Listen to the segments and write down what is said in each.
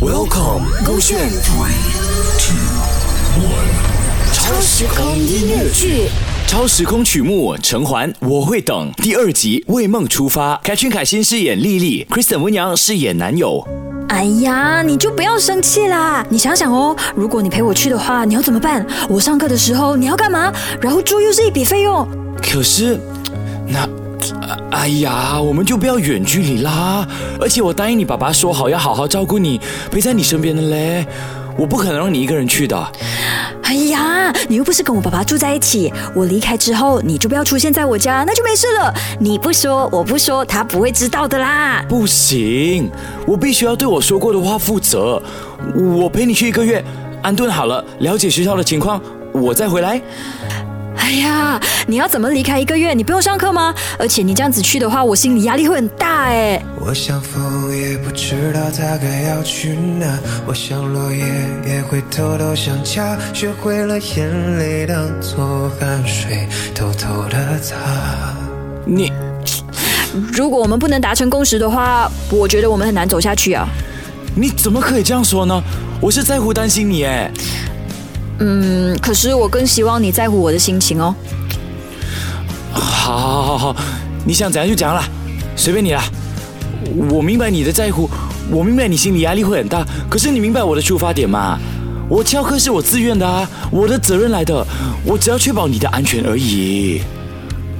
Welcome，勾选。超时空音乐剧，超时空曲目《陈环我会等》第二集《为梦出发》，凯旋凯欣饰演丽丽，Kristen 温阳饰演男友。哎呀，你就不要生气啦！你想想哦，如果你陪我去的话，你要怎么办？我上课的时候你要干嘛？然后住又是一笔费用。可是，那，哎呀，我们就不要远距离啦。而且我答应你爸爸说好要好好照顾你，陪在你身边的嘞。我不可能让你一个人去的。哎呀，你又不是跟我爸爸住在一起，我离开之后你就不要出现在我家，那就没事了。你不说，我不说，他不会知道的啦。不行，我必须要对我说过的话负责。我陪你去一个月，安顿好了，了解学校的情况，我再回来。哎呀，你要怎么离开一个月？你不用上课吗？而且你这样子去的话，我心里压力会很大哎。我想风也不知道它该要去哪，我想落叶也会偷偷想家，学会了眼泪当作汗水，偷偷的擦。你，如果我们不能达成共识的话，我觉得我们很难走下去啊。你怎么可以这样说呢？我是在乎担心你哎。嗯，可是我更希望你在乎我的心情哦。好，好，好，好，你想怎样就怎样啦，随便你啦。我明白你的在乎，我明白你心理压力会很大，可是你明白我的出发点吗？我翘课是我自愿的啊，我的责任来的，我只要确保你的安全而已。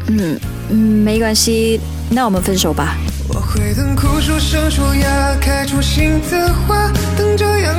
嗯嗯，没关系，那我们分手吧。我会等枯树生出芽，开出新的花，等着阳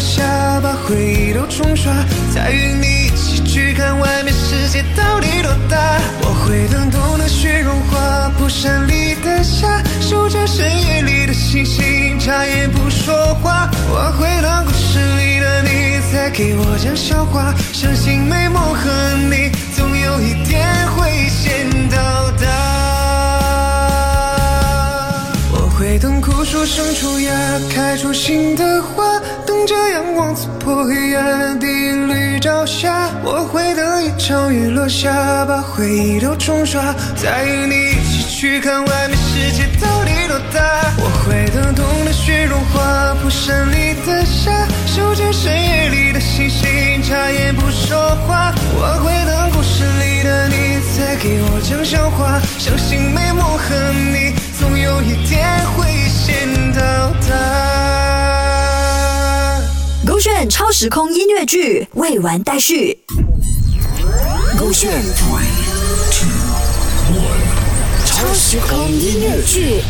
下，把回忆都冲刷，再与你一起去看外面世界到底多大。我会等冬的雪融化，蒲山里的夏，守着深夜里的星星，眨眼不说话。我会等故事里的你再给我讲笑话，相信美梦和你总有一天枯树生出芽，开出新的花，等着阳光刺破黑暗第一缕朝霞。我会等一场雨落下，把回忆都冲刷，再与你一起去看外面世界到底多大。我会等冬的雪融化，蒲山里的夏，守着深夜里的星星，眨眼不说话。我会等故事里的你再给我讲笑话，相信美梦和你。总有超时空音乐剧未完待续。狗血 three two one 超时空音乐剧。